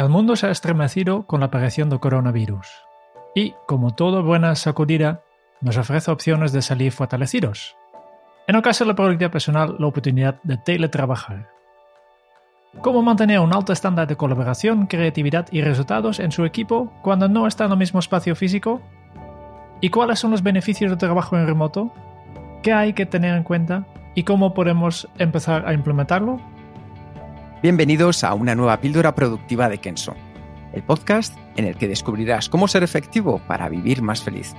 El mundo se ha estremecido con la aparición del coronavirus. Y, como toda buena sacudida, nos ofrece opciones de salir fortalecidos. En el caso de la productividad personal, la oportunidad de teletrabajar. Cómo mantener un alto estándar de colaboración, creatividad y resultados en su equipo cuando no está en el mismo espacio físico. ¿Y cuáles son los beneficios del trabajo en remoto? ¿Qué hay que tener en cuenta? ¿Y cómo podemos empezar a implementarlo? Bienvenidos a una nueva píldora productiva de Kenso, el podcast en el que descubrirás cómo ser efectivo para vivir más feliz.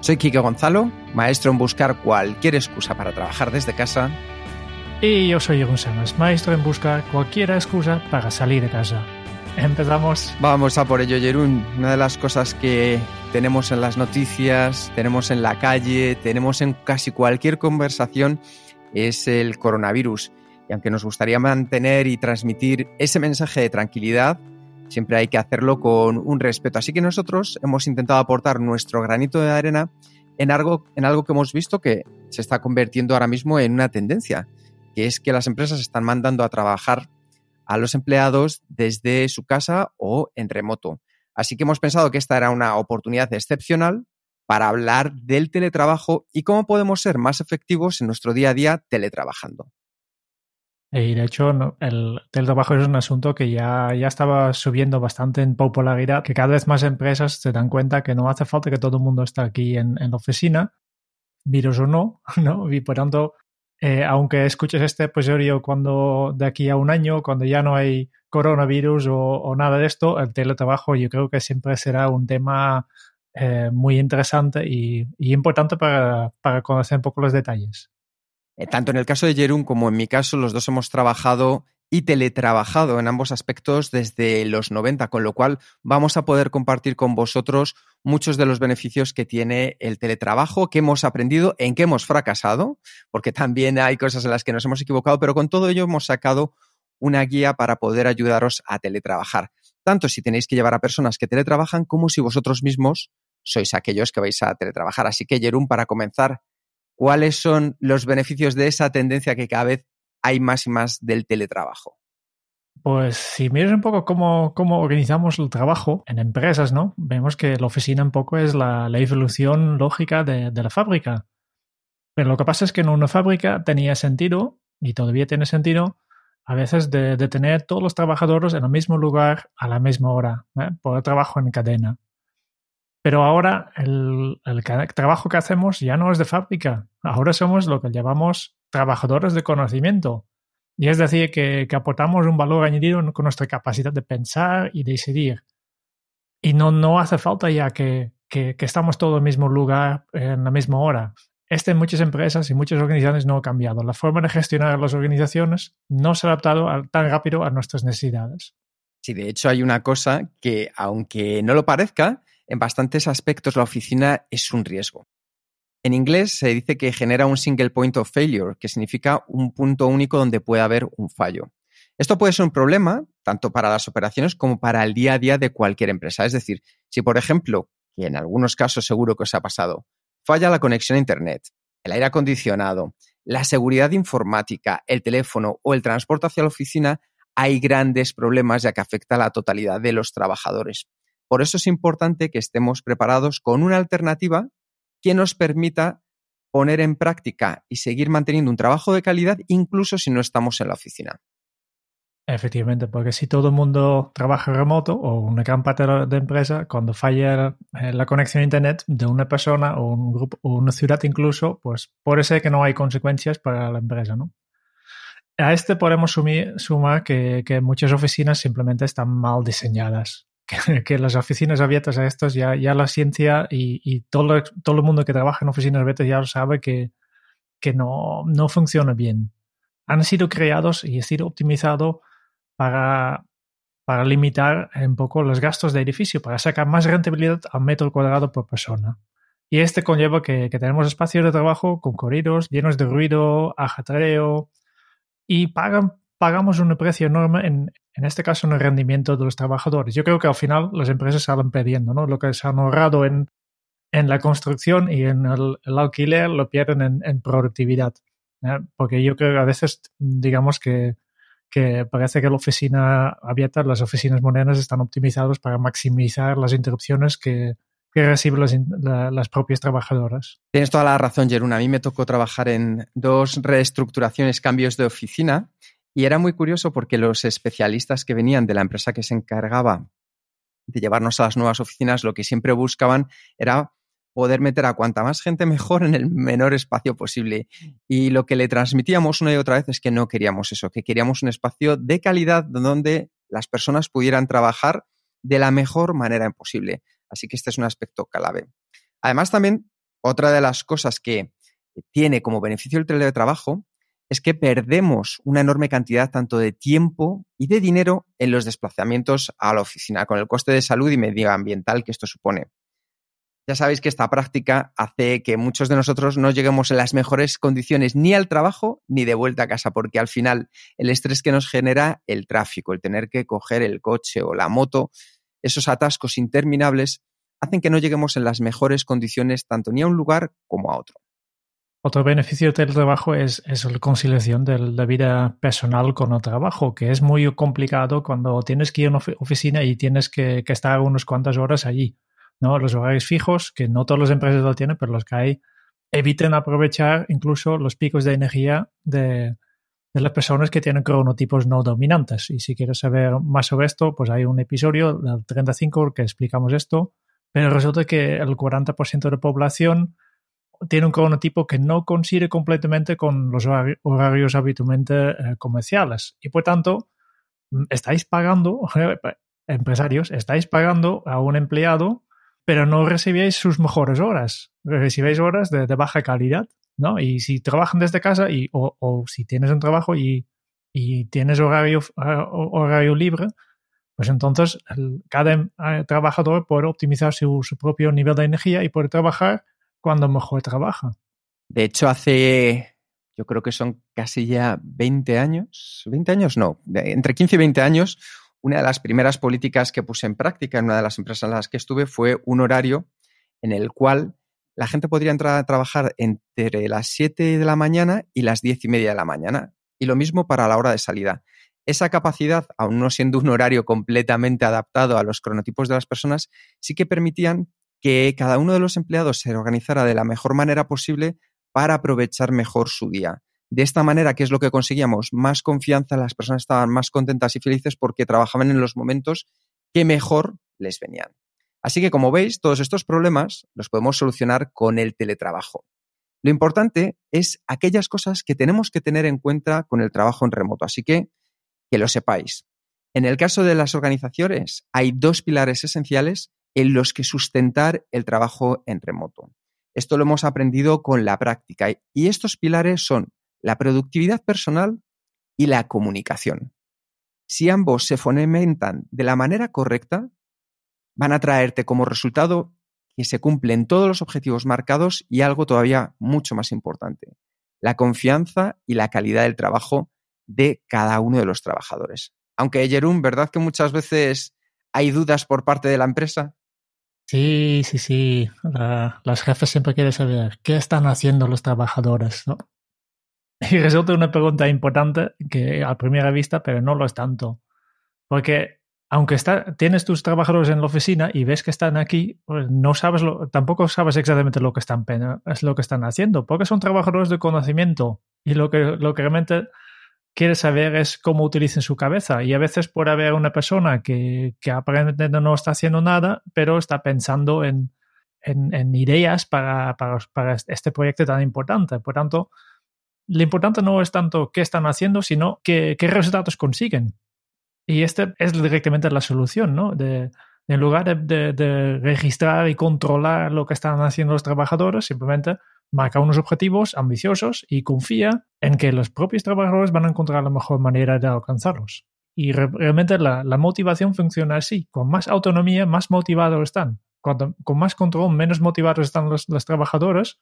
Soy Kike Gonzalo, maestro en buscar cualquier excusa para trabajar desde casa. Y yo soy Jeroen Samas, maestro en buscar cualquier excusa para salir de casa. Empezamos. Vamos a por ello, Jerún. Una de las cosas que tenemos en las noticias, tenemos en la calle, tenemos en casi cualquier conversación es el coronavirus. Y aunque nos gustaría mantener y transmitir ese mensaje de tranquilidad, siempre hay que hacerlo con un respeto. Así que nosotros hemos intentado aportar nuestro granito de arena en algo, que hemos visto que se está convirtiendo ahora mismo en una tendencia, que es que las empresas están mandando a trabajar a los empleados desde su casa o en remoto. Así que hemos pensado que esta era una oportunidad excepcional para hablar del teletrabajo y cómo podemos ser más efectivos en nuestro día a día teletrabajando. Y de hecho, el teletrabajo es un asunto que ya, ya estaba subiendo bastante en popularidad, que cada vez más empresas se dan cuenta que no hace falta que todo el mundo esté aquí en, en la oficina, virus o no, ¿no? Y por tanto, eh, aunque escuches este episodio cuando de aquí a un año, cuando ya no hay coronavirus o, o nada de esto, el teletrabajo yo creo que siempre será un tema eh, muy interesante y, y importante para, para conocer un poco los detalles. Eh, tanto en el caso de Jerún como en mi caso, los dos hemos trabajado y teletrabajado en ambos aspectos desde los 90, con lo cual vamos a poder compartir con vosotros muchos de los beneficios que tiene el teletrabajo, que hemos aprendido, en qué hemos fracasado, porque también hay cosas en las que nos hemos equivocado, pero con todo ello hemos sacado una guía para poder ayudaros a teletrabajar, tanto si tenéis que llevar a personas que teletrabajan como si vosotros mismos sois aquellos que vais a teletrabajar. Así que, Jerún, para comenzar, ¿cuáles son los beneficios de esa tendencia que cada vez hay más y más del teletrabajo? Pues si miras un poco cómo, cómo organizamos el trabajo en empresas, ¿no? Vemos que la oficina un poco es la, evolución lógica de, la fábrica. Pero lo que pasa es que en una fábrica tenía sentido, y todavía tiene sentido, a veces de, tener todos los trabajadores en el mismo lugar a la misma hora, ¿eh? por el trabajo en cadena. Pero ahora el, trabajo que hacemos ya no es de fábrica. Ahora somos lo que llamamos trabajadores de conocimiento. Y es decir, que, aportamos un valor añadido con nuestra capacidad de pensar y decidir. Y no, no hace falta ya que, que, estamos todos en el mismo lugar, en la misma hora. Este en muchas empresas y muchas organizaciones no ha cambiado. La forma de gestionar las organizaciones no se ha adaptado tan rápido a nuestras necesidades. Sí, de hecho hay una cosa que, aunque no lo parezca, en bastantes aspectos la oficina es un riesgo. En inglés se dice que genera un single point of failure, que significa un punto único donde puede haber un fallo. Esto puede ser un problema tanto para las operaciones como para el día a día de cualquier empresa. Es decir, si por ejemplo, y en algunos casos seguro que os ha pasado, falla la conexión a Internet, el aire acondicionado, la seguridad informática, el teléfono o el transporte hacia la oficina, hay grandes problemas ya que afecta a la totalidad de los trabajadores. Por eso es importante que estemos preparados con una alternativa que nos permita poner en práctica y seguir manteniendo un trabajo de calidad incluso si no estamos en la oficina. Efectivamente, porque si todo el mundo trabaja remoto o una gran parte de empresa, cuando falla la conexión a Internet de una persona o un grupo o una ciudad incluso, pues puede ser que no hay consecuencias para la empresa, ¿no? A este podemos sumar que muchas oficinas simplemente están mal diseñadas que, las oficinas abiertas a estas, ya, ya la ciencia y, todo, todo el mundo que trabaja en oficinas abiertas ya lo sabe que, que no, no funciona bien. Han sido creados y han sido optimizados para, para limitar un poco los gastos de edificio, para sacar más rentabilidad al metro cuadrado por persona. Y este conlleva que, tenemos espacios de trabajo concurridos, llenos de ruido, ajetreo, y pagan, pagamos un precio enorme, en, en este caso, en el rendimiento de los trabajadores. Yo creo que al final las empresas salen perdiendo, ¿no? Lo que se han ahorrado en, en la construcción y en el, alquiler lo pierden en, productividad. ¿eh? Porque yo creo que a veces, digamos que que parece que la oficina abierta, las oficinas modernas están optimizadas para maximizar las interrupciones que, reciben las, propias trabajadoras. Tienes toda la razón, Jerún. A mí me tocó trabajar en dos reestructuraciones, cambios de oficina, y era muy curioso porque los especialistas que venían de la empresa que se encargaba de llevarnos a las nuevas oficinas, lo que siempre buscaban era poder meter a cuanta más gente mejor en el menor espacio posible. Y lo que le transmitíamos una y otra vez es que no queríamos eso, que queríamos un espacio de calidad donde las personas pudieran trabajar de la mejor manera posible. Así que este es un aspecto clave. Además, también otra de las cosas que tiene como beneficio el teletrabajo es que perdemos una enorme cantidad tanto de tiempo y de dinero en los desplazamientos a la oficina, con el coste de salud y medioambiental que esto supone. Ya sabéis que esta práctica hace que muchos de nosotros no lleguemos en las mejores condiciones ni al trabajo ni de vuelta a casa, porque al final el estrés que nos genera el tráfico, el tener que coger el coche o la moto, esos atascos interminables, hacen que no lleguemos en las mejores condiciones tanto ni a un lugar como a otro. Otro beneficio del trabajo es, la conciliación de la vida personal con el trabajo, que es muy complicado cuando tienes que ir a una oficina y tienes que estar unas cuantas horas allí. ¿no? Los horarios fijos, que no todas las empresas lo tienen, pero los que hay, eviten aprovechar incluso los picos de energía de, las personas que tienen cronotipos no dominantes. Y si quieres saber más sobre esto, pues hay un episodio del 35 que explicamos esto, pero resulta que el 40% de la población tiene un cronotipo que no coincide completamente con los horarios habitualmente eh, comerciales. Y por tanto, mm, estáis pagando, empresarios, estáis pagando a un empleado pero no recibíais sus mejores horas, recibéis horas de, baja calidad, ¿no? Y si trabajan desde casa y, o, si tienes un trabajo y, tienes horario, horario libre, pues entonces cada eh, trabajador puede optimizar su, propio nivel de energía y puede trabajar cuando mejor trabaja. De hecho, hace, yo creo que son casi ya 20 años, 20 años no, entre 15 y 20 años, una de las primeras políticas que puse en práctica en una de las empresas en las que estuve fue un horario en el cual la gente podría entrar a trabajar entre las 7 de la mañana y las 10 y media de la mañana. Y lo mismo para la hora de salida. Esa capacidad, aún no siendo un horario completamente adaptado a los cronotipos de las personas, sí que permitían que cada uno de los empleados se organizara de la mejor manera posible para aprovechar mejor su día. De esta manera, ¿qué es lo que conseguíamos? Más confianza, las personas estaban más contentas y felices porque trabajaban en los momentos que mejor les venían. Así que, como veis, todos estos problemas los podemos solucionar con el teletrabajo. Lo importante es aquellas cosas que tenemos que tener en cuenta con el trabajo en remoto. Así que, que lo sepáis. En el caso de las organizaciones, hay dos pilares esenciales en los que sustentar el trabajo en remoto. Esto lo hemos aprendido con la práctica y estos pilares son la productividad personal y la comunicación. Si ambos se fundamentan de la manera correcta, van a traerte como resultado que se cumplen todos los objetivos marcados y algo todavía mucho más importante, la confianza y la calidad del trabajo de cada uno de los trabajadores. Aunque, Jerún, ¿verdad que muchas veces hay dudas por parte de la empresa? Sí, sí, sí. las jefes siempre quieren saber qué están haciendo los trabajadores, ¿no? Y resulta una pregunta importante que a primera vista, pero no lo es tanto. Porque aunque está, tienes tus trabajadores en la oficina y ves que están aquí, pues no sabes lo, tampoco sabes exactamente lo que están es lo que están haciendo, porque son trabajadores de conocimiento y lo que, lo que realmente quieres saber es cómo utilizan su cabeza. Y a veces puede haber una persona que, que aparentemente no está haciendo nada, pero está pensando en, en, en ideas para, para, para, este proyecto tan importante. Por tanto, lo importante no es tanto qué están haciendo, sino qué, resultados consiguen. Y este es directamente la solución, ¿no? De, en lugar de, registrar y controlar lo que están haciendo los trabajadores, simplemente marca unos objetivos ambiciosos y confía en que los propios trabajadores van a encontrar la mejor manera de alcanzarlos. Y realmente la, motivación funciona así. Con más autonomía, más motivados están. Cuando, con más control, menos motivados están los, trabajadores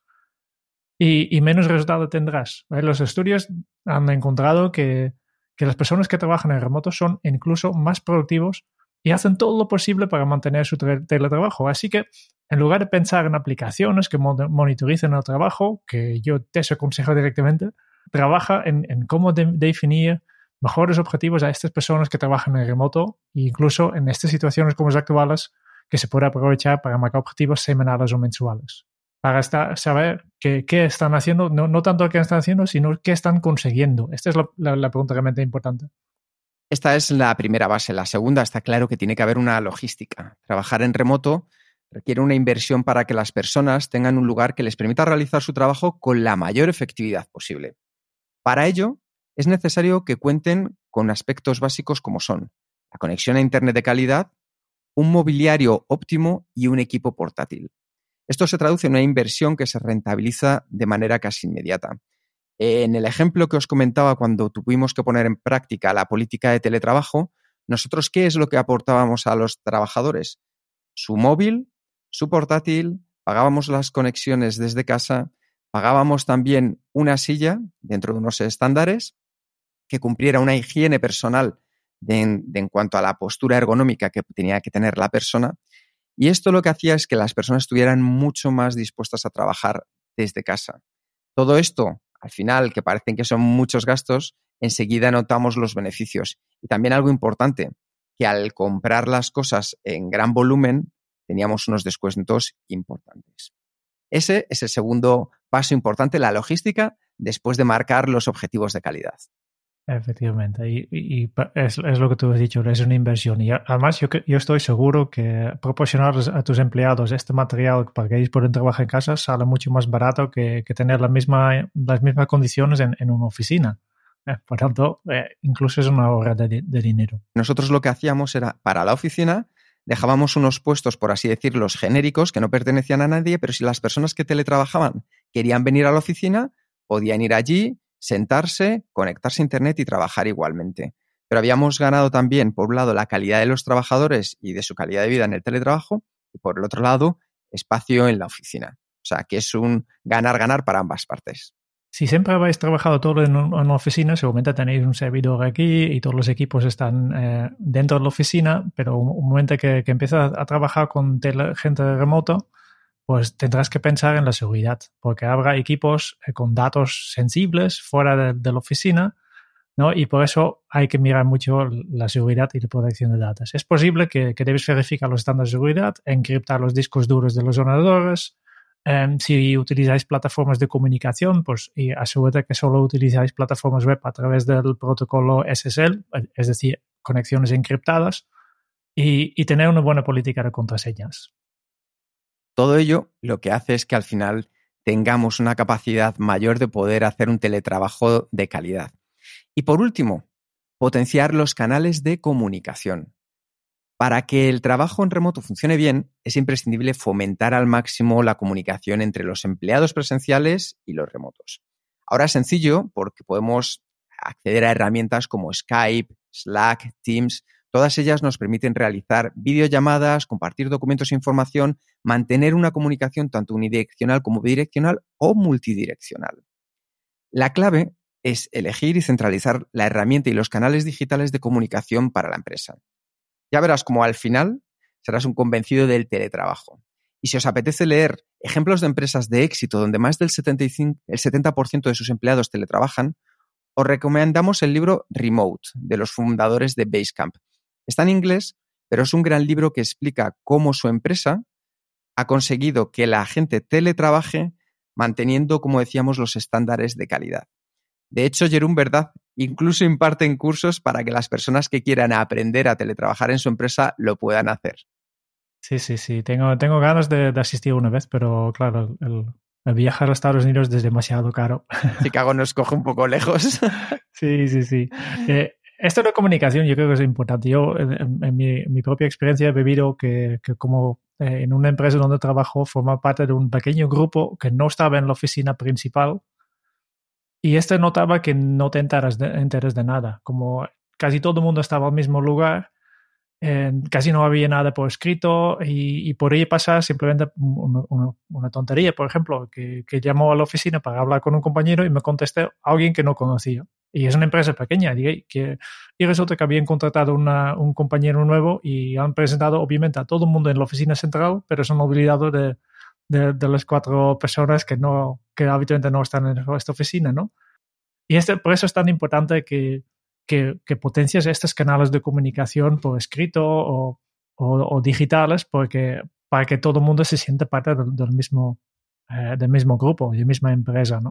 y, menos resultado tendrás. Los estudios han encontrado que, que las personas que trabajan en remoto son incluso más productivos y hacen todo lo posible para mantener su teletrabajo. Así que en lugar de pensar en aplicaciones que monitoricen el trabajo, que yo te aconsejo directamente, trabaja en, cómo definir mejores objetivos a estas personas que trabajan en remoto e incluso en estas situaciones como las actuales que se puede aprovechar para marcar objetivos semanales o mensuales. Para saber qué, están haciendo, no, tanto qué están haciendo, sino qué están consiguiendo. Esta es la pregunta realmente importante. Esta es la primera base. La segunda está claro que tiene que haber una logística. Trabajar en remoto requiere una inversión para que las personas tengan un lugar que les permita realizar su trabajo con la mayor efectividad posible. Para ello, es necesario que cuenten con aspectos básicos como son la conexión a Internet de calidad, un mobiliario óptimo y un equipo portátil. Esto se traduce en una inversión que se rentabiliza de manera casi inmediata. En el ejemplo que os comentaba cuando tuvimos que poner en práctica la política de teletrabajo, nosotros qué es lo que aportábamos a los trabajadores? Su móvil, su portátil, pagábamos las conexiones desde casa, pagábamos también una silla dentro de unos estándares que cumpliera una higiene personal de en, cuanto a la postura ergonómica que tenía que tener la persona. Y esto lo que hacía es que las personas estuvieran mucho más dispuestas a trabajar desde casa. Todo esto al final, que parecen que son muchos gastos, enseguida notamos los beneficios. Y también algo importante, que al comprar las cosas en gran volumen, teníamos unos descuentos importantes. Ese es el segundo paso importante, la logística, después de marcar los objetivos de calidad. Efectivamente, y, es, lo que tú has dicho, es una inversión. Y además yo, yo estoy seguro que proporcionar a tus empleados este material para que ellos puedan trabajar en casa sale mucho más barato que, tener la misma, las mismas condiciones en, una oficina. Eh, por tanto, eh, incluso es una ahorra de, dinero. Nosotros lo que hacíamos era, para la oficina, dejábamos unos puestos, por así decirlo, genéricos que no pertenecían a nadie, pero si las personas que teletrabajaban querían venir a la oficina, podían ir allí, sentarse, conectarse a Internet y trabajar igualmente. Pero habíamos ganado también, por un lado, la calidad de los trabajadores y de su calidad de vida en el teletrabajo, y por el otro lado, espacio en la oficina. O sea, que es un ganar-ganar para ambas partes. Si siempre habéis trabajado todo en, una oficina, seguramente tenéis un servidor aquí y todos los equipos están eh, dentro de la oficina, pero un, momento que, empiezas a trabajar con gente remoto, pues tendrás que pensar en la seguridad, porque habrá equipos eh, con datos sensibles fuera de, la oficina, ¿no? Y por eso hay que mirar mucho la seguridad y la protección de datos. Es posible que, debes verificar los estándares de seguridad, encriptar los discos duros de los ordenadores. Em, si utilizáis plataformas de comunicación, pues y asegúrate que solo utilizáis plataformas web a través del protocolo SSL, es decir, conexiones encriptadas, y tener una buena política de contraseñas. Todo ello lo que hace es que al final tengamos una capacidad mayor de poder hacer un teletrabajo de calidad. Y por último, potenciar los canales de comunicación. Para que el trabajo en remoto funcione bien, es imprescindible fomentar al máximo la comunicación entre los empleados presenciales y los remotos. Ahora es sencillo porque podemos acceder a herramientas como Skype, Slack, Teams, Todas ellas nos permiten realizar videollamadas, compartir documentos e información, mantener una comunicación tanto unidireccional como bidireccional o multidireccional. La clave es elegir y centralizar la herramienta y los canales digitales de comunicación para la empresa. Ya verás como al final serás un convencido del teletrabajo. Y si os apetece leer ejemplos de empresas de éxito donde más del 75, el 70% de sus empleados teletrabajan, os recomendamos el libro Remote de los fundadores de Basecamp, Está en inglés, pero es un gran libro que explica cómo su empresa ha conseguido que la gente teletrabaje manteniendo, como decíamos, los estándares de calidad. De hecho, Jerón Verdad incluso imparten cursos para que las personas que quieran aprender a teletrabajar en su empresa lo puedan hacer. Sí, sí, sí. Tengo, tengo ganas de, asistir una vez, pero claro, el, viajar a Estados Unidos es demasiado caro. Chicago nos coge un poco lejos. sí, sí, sí. Eh, Esto de comunicación yo creo que es importante. Yo en, mi, propia experiencia he vivido que, como eh, en una empresa donde trabajo forma parte de un pequeño grupo que no estaba en la oficina principal y este notaba que no te enteras de, nada. Como casi todo el mundo estaba al mismo lugar, casi no había nada por escrito y, por ahí pasa simplemente una, tontería, por ejemplo, que, llamó a la oficina para hablar con un compañero y me contesté a alguien que no conocía. Y es una empresa pequeña, que, y resulta que habían contratado un compañero nuevo y han presentado obviamente a todo el mundo en la oficina central, pero se han olvidado de, de, las cuatro personas que, no, que habitualmente no están en esta oficina, ¿no? Y este, por eso es tan importante que, que, que potencies estos canales de comunicación por escrito o, o, digitales porque, para que todo el mundo se sienta parte del, mismo, eh, del mismo grupo, de la misma empresa, ¿no?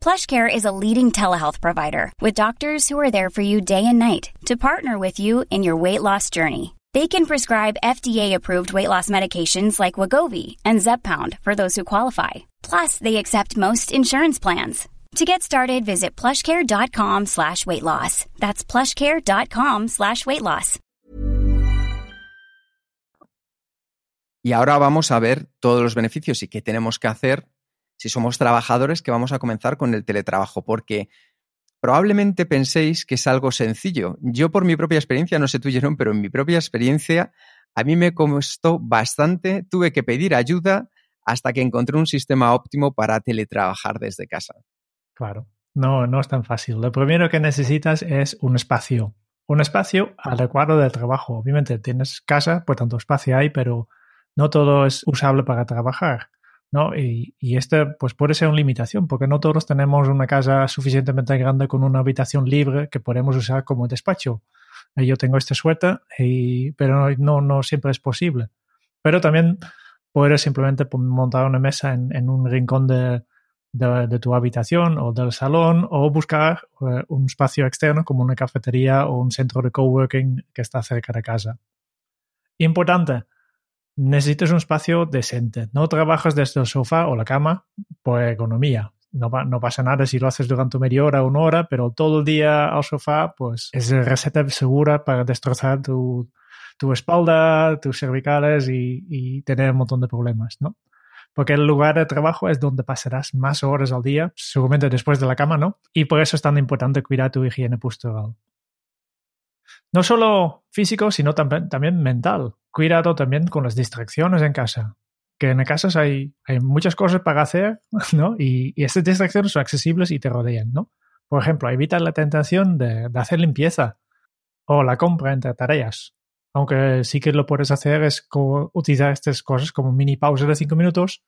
PlushCare is a leading telehealth provider with doctors who are there for you day and night to partner with you in your weight loss journey. They can prescribe FDA-approved weight loss medications like Wagovi and Zepbound for those who qualify. Plus, they accept most insurance plans. To get started, visit plushcare.com slash weight loss. That's plushcare.com slash weight loss. Y ahora vamos a ver todos los beneficios y qué tenemos que hacer si somos trabajadores que vamos a comenzar con el teletrabajo, porque probablemente penséis que es algo sencillo. Yo por mi propia experiencia, no sé tú, pero en mi propia experiencia a mí me costó bastante, tuve que pedir ayuda hasta que encontré un sistema óptimo para teletrabajar desde casa. Claro, no, no es tan fácil. Lo primero que necesitas es un espacio. Un espacio adecuado de trabajo. Obviamente tienes casa, pues tanto espacio hay, pero no todo es usable para trabajar. ¿No? Y, este pues puede ser una limitación, porque no todos tenemos una casa suficientemente grande con una habitación libre que podemos usar como despacho. Eh, yo tengo suéter, y, pero no, no siempre es posible. Pero también puedes simplemente montar una mesa en, en un rincón de, de, tu habitación o del salón o buscar eh, un espacio externo como una cafetería o un centro de coworking que está cerca de casa. Importante, necesitas un espacio decente. No trabajas desde el sofá o la cama por economía. No, pasa nada si lo haces durante media hora o una hora, pero todo el día al sofá, pues es receta segura para destrozar tu, espalda, tus cervicales y, tener un montón de problemas, ¿no? porque el lugar de trabajo es donde pasarás más horas al día, seguramente después de la cama, ¿no? Y por eso es tan importante cuidar tu higiene postural. No solo físico, sino también mental. Cuidado también con las distracciones en casa. Que en casa hay, hay muchas cosas para hacer, ¿no? Y, y, estas distracciones son accesibles y te rodean, ¿no? Por ejemplo, evita la tentación de, de hacer limpieza o la compra entre tareas aunque sí que lo puedes hacer es utilizar estas cosas como mini pausas de cinco minutos.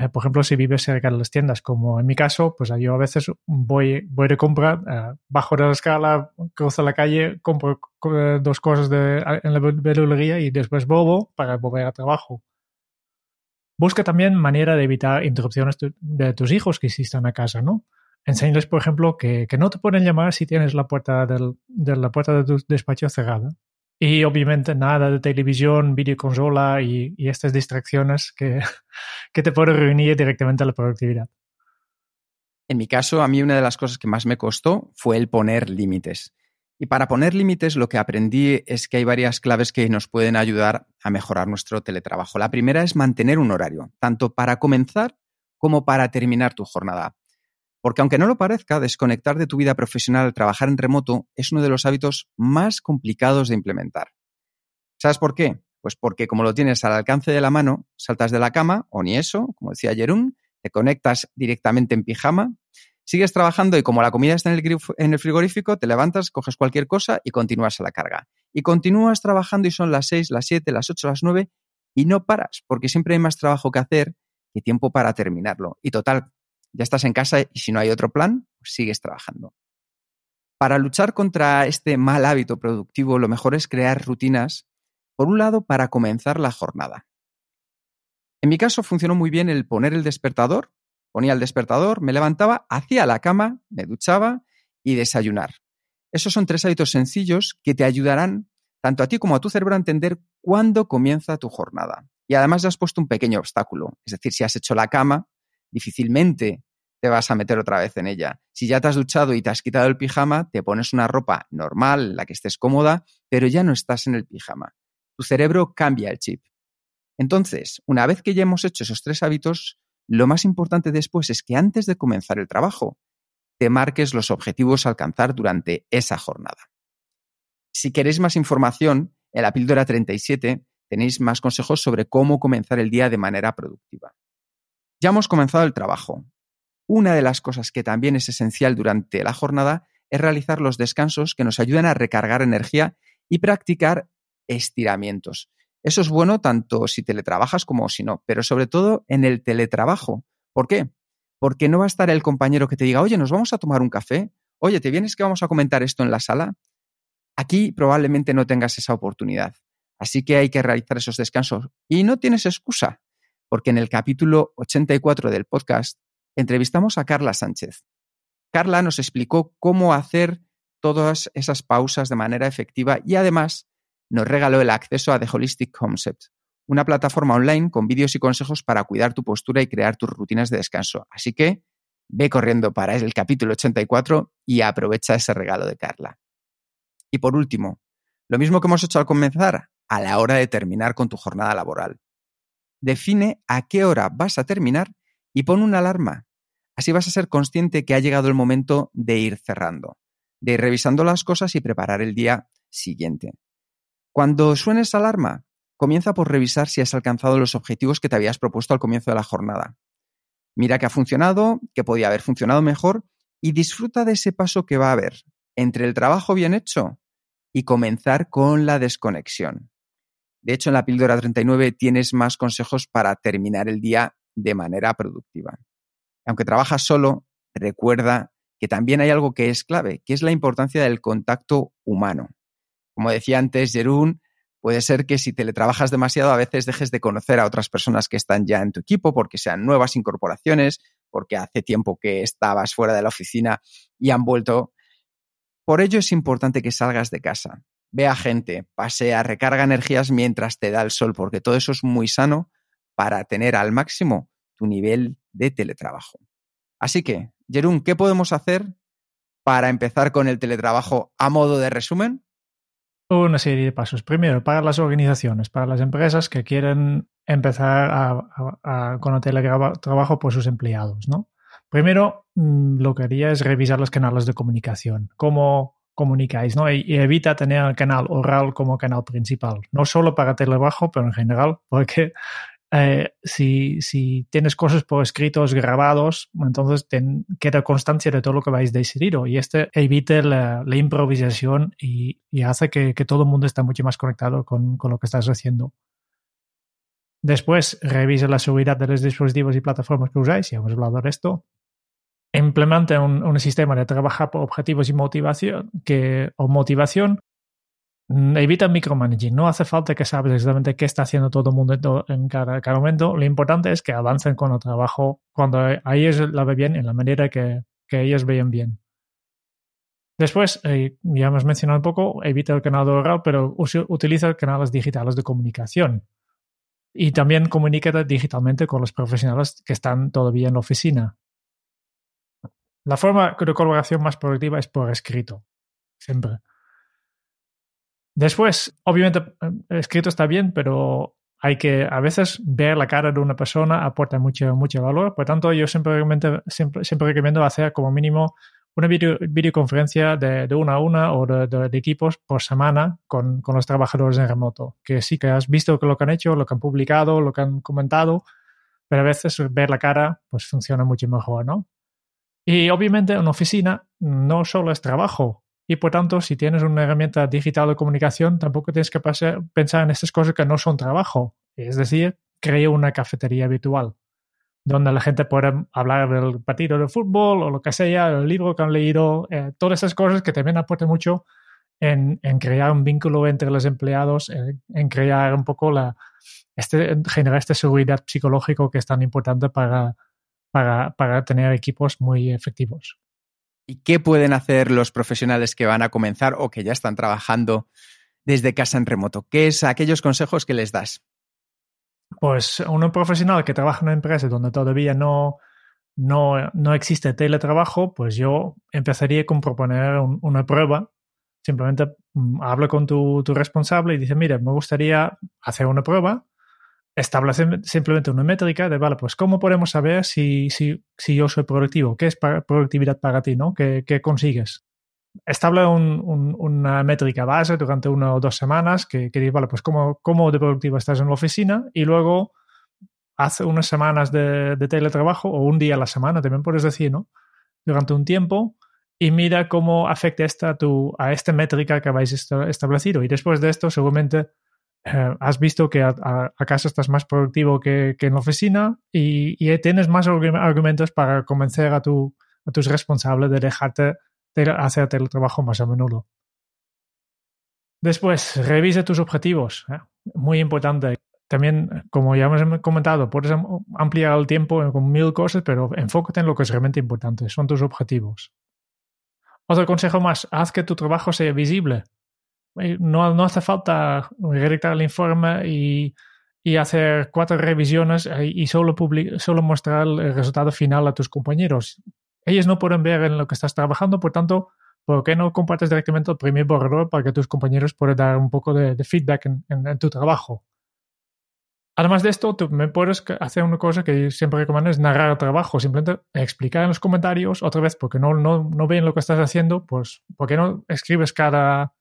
Eh, por ejemplo, si vives cerca de las tiendas, como en mi caso, pues yo a veces voy, voy de compra, eh, bajo de la escala, cruzo la calle, compro eh, dos cosas de, en la verdulería y después vuelvo para volver a trabajo. Busca también manera de evitar interrupciones de tus hijos que existan a casa, ¿no? Enséñales, por ejemplo, que, que, no te pueden llamar si tienes la puerta, del, de la puerta de tu despacho cerrada. Y obviamente nada de televisión, videoconsola y, estas distracciones que, que te pueden reunir directamente a la productividad. En mi caso, a mí una de las cosas que más me costó fue el poner límites. Y para poner límites lo que aprendí es que hay varias claves que nos pueden ayudar a mejorar nuestro teletrabajo. La primera es mantener un horario, tanto para comenzar como para terminar tu jornada. Porque aunque no lo parezca, desconectar de tu vida profesional al trabajar en remoto es uno de los hábitos más complicados de implementar. ¿Sabes por qué? Pues porque como lo tienes al alcance de la mano, saltas de la cama, o ni eso, como decía Jerún, te conectas directamente en pijama, sigues trabajando y como la comida está en el, en el frigorífico, te levantas, coges cualquier cosa y continúas a la carga. Y continúas trabajando y son las 6, las 7, las 8, las 9 y no paras, porque siempre hay más trabajo que hacer que tiempo para terminarlo. Y total, ya estás en casa y si no hay otro plan, pues sigues trabajando. Para luchar contra este mal hábito productivo, lo mejor es crear rutinas Por un lado, para comenzar la jornada. En mi caso funcionó muy bien el poner el despertador, ponía el despertador, me levantaba, hacía la cama, me duchaba y desayunar. Esos son tres hábitos sencillos que te ayudarán tanto a ti como a tu cerebro a entender cuándo comienza tu jornada. Y además ya has puesto un pequeño obstáculo. Es decir, si has hecho la cama, difícilmente te vas a meter otra vez en ella. Si ya te has duchado y te has quitado el pijama, te pones una ropa normal, la que estés cómoda, pero ya no estás en el pijama. Tu cerebro cambia el chip. Entonces, una vez que ya hemos hecho esos tres hábitos, lo más importante después es que antes de comenzar el trabajo, te marques los objetivos a alcanzar durante esa jornada. Si queréis más información, en la píldora 37 tenéis más consejos sobre cómo comenzar el día de manera productiva. Ya hemos comenzado el trabajo. Una de las cosas que también es esencial durante la jornada es realizar los descansos que nos ayudan a recargar energía y practicar estiramientos. Eso es bueno tanto si teletrabajas como si no, pero sobre todo en el teletrabajo. ¿Por qué? Porque no va a estar el compañero que te diga, oye, nos vamos a tomar un café, oye, ¿te vienes que vamos a comentar esto en la sala? Aquí probablemente no tengas esa oportunidad. Así que hay que realizar esos descansos. Y no tienes excusa, porque en el capítulo 84 del podcast entrevistamos a Carla Sánchez. Carla nos explicó cómo hacer todas esas pausas de manera efectiva y además nos regaló el acceso a The Holistic Concept, una plataforma online con vídeos y consejos para cuidar tu postura y crear tus rutinas de descanso. Así que ve corriendo para el capítulo 84 y aprovecha ese regalo de Carla. Y por último, lo mismo que hemos hecho al comenzar, a la hora de terminar con tu jornada laboral. Define a qué hora vas a terminar y pon una alarma. Así vas a ser consciente que ha llegado el momento de ir cerrando, de ir revisando las cosas y preparar el día siguiente. Cuando suene esa alarma, comienza por revisar si has alcanzado los objetivos que te habías propuesto al comienzo de la jornada. Mira que ha funcionado, que podía haber funcionado mejor y disfruta de ese paso que va a haber entre el trabajo bien hecho y comenzar con la desconexión. De hecho, en la píldora 39 tienes más consejos para terminar el día de manera productiva. Aunque trabajas solo, recuerda que también hay algo que es clave, que es la importancia del contacto humano. Como decía antes Jerún, puede ser que si teletrabajas demasiado a veces dejes de conocer a otras personas que están ya en tu equipo porque sean nuevas incorporaciones, porque hace tiempo que estabas fuera de la oficina y han vuelto. Por ello es importante que salgas de casa, ve a gente, pasea, recarga energías mientras te da el sol, porque todo eso es muy sano para tener al máximo tu nivel de teletrabajo. Así que, Jerún, ¿qué podemos hacer para empezar con el teletrabajo a modo de resumen? Una serie de pasos. Primero, para las organizaciones, para las empresas que quieren empezar con el teletrabajo por sus empleados, ¿no? Primero, mm, lo que haría es revisar los canales de comunicación. Cómo comunicáis, ¿no? Y, evita tener el canal oral como canal principal. No solo para teletrabajo, pero en general, porque eh, si, si, tienes cosas por escritos grabados, entonces queda constancia de todo lo que vais decidido y este evite la, improvisación y, hace que, todo el mundo esté mucho más conectado con, con, lo que estás haciendo. Después, revise la seguridad de los dispositivos y plataformas que usáis, ya hemos hablado de esto implemente un, sistema de trabajar por objetivos y motivación que, o motivación, mm, evita micromanaging. No hace falta que sabes exactamente qué está haciendo todo el mundo en cada, momento. Lo importante es que avancen con el trabajo cuando a ellos la ve bien, en la manera que, ellos vean bien. Después, eh, ya hemos mencionado un poco, evita el canal oral, pero utiliza canales digitales de comunicación. Y también comunica digitalmente con los profesionales que están todavía en la oficina. La forma de colaboración más productiva es por escrito, siempre. Después, obviamente, eh, escrito está bien, pero hay que a veces ver la cara de una persona aporta mucho, mucho valor. Por tanto, yo siempre recomiendo, siempre, siempre recomiendo hacer como mínimo una videoconferencia de, una a una o de, equipos por semana con, con, los trabajadores en remoto. Que sí que has visto lo que han hecho, lo que han publicado, lo que han comentado, pero a veces ver la cara pues funciona mucho mejor, ¿no? Y obviamente una oficina no solo es trabajo. Y por tanto, si tienes una herramienta digital de comunicación, tampoco tienes que pensar en estas cosas que no son trabajo. Es decir, crea una cafetería virtual donde la gente puede hablar del partido de fútbol o lo que sea, el libro que han leído, eh, todas esas cosas que también aportan mucho en, crear un vínculo entre los empleados, en, crear un poco la, este, generar esta seguridad psicológica que es tan importante para, para, para tener equipos muy efectivos. ¿Y qué pueden hacer los profesionales que van a comenzar o que ya están trabajando desde casa en remoto? ¿Qué es aquellos consejos que les das? Pues un profesional que trabaja en una empresa donde todavía no, no, no existe teletrabajo, pues yo empezaría con proponer una prueba. Simplemente mm, hablo con tu, tu responsable y dice, mire, me gustaría hacer una prueba establece simplemente una métrica de, vale, pues cómo podemos saber si, si, si yo soy productivo, qué es productividad para ti, ¿no? ¿Qué, qué consigues? Establece un, una métrica base durante una o dos semanas que, que dice, vale, pues cómo, cómo de productivo estás en la oficina y luego hace unas semanas de, de, teletrabajo o un día a la semana, también puedes decir, ¿no? Durante un tiempo y mira cómo afecta esta tu, a esta métrica que habéis establecido. Y después de esto, seguramente eh, has visto que a, acaso estás más productivo que, en la oficina y, tienes más argumentos para convencer a, tu, a tus responsables de dejarte de hacer el trabajo más a menudo. Después, revise tus objetivos. ¿eh? Muy importante. También, como ya hemos comentado, puedes ampliar el tiempo con mil cosas, pero enfócate en lo que es realmente importante, son tus objetivos. Otro consejo más, haz que tu trabajo sea visible. No, no hace falta redactar el informe y, y hacer cuatro revisiones eh, y solo, solo mostrar el resultado final a tus compañeros. Ellos no pueden ver en lo que estás trabajando, por tanto, ¿por qué no compartes directamente el primer borrador para que tus compañeros puedan dar un poco de, feedback en, en, tu trabajo? Además de esto, tú me puedes hacer una cosa que siempre recomiendo, es narrar el trabajo, simplemente explicar en los comentarios, otra vez, porque no, no, no ven lo que estás haciendo, pues, ¿por qué no escribes cada,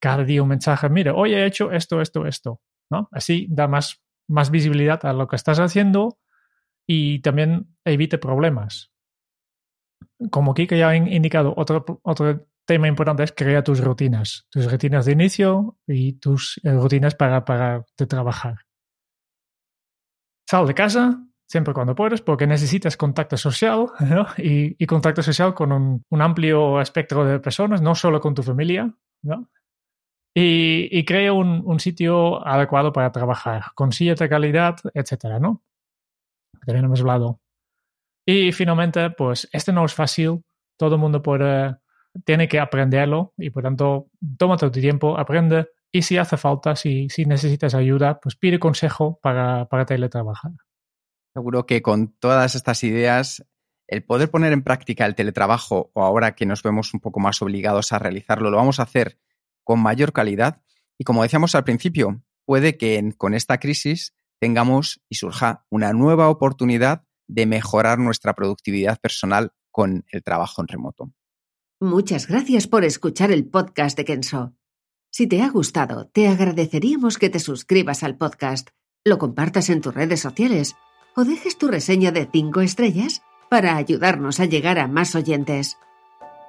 cada día un mensaje, mire, hoy he hecho esto, esto, esto, ¿no? Así da más, más visibilidad a lo que estás haciendo y también evite problemas. Como Kika ya ha indicado, otro, otro tema importante es crear tus rutinas, tus rutinas de inicio y tus eh, rutinas para, para de trabajar. Sal de casa siempre cuando puedes porque necesitas contacto social y, contacto social con un, un, amplio espectro de personas, no solo con tu familia. ¿no? Y, y crea un, un, sitio adecuado para trabajar, con de calidad, etcétera, ¿no? También hemos hablado. Y finalmente, pues este no es fácil, todo el mundo puede, tiene que aprenderlo y por tanto, tómate tu tiempo, aprende y si hace falta, si, si necesitas ayuda, pues pide consejo para, para teletrabajar. Seguro que con todas estas ideas el poder poner en práctica el teletrabajo o ahora que nos vemos un poco más obligados a realizarlo, lo vamos a hacer con mayor calidad y como decíamos al principio, puede que con esta crisis tengamos y surja una nueva oportunidad de mejorar nuestra productividad personal con el trabajo en remoto. Muchas gracias por escuchar el podcast de Kenso. Si te ha gustado, te agradeceríamos que te suscribas al podcast, lo compartas en tus redes sociales o dejes tu reseña de 5 estrellas para ayudarnos a llegar a más oyentes.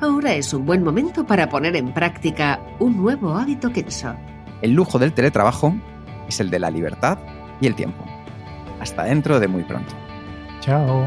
Ahora es un buen momento para poner en práctica un nuevo hábito Kenso. El lujo del teletrabajo es el de la libertad y el tiempo. Hasta dentro de muy pronto. Chao.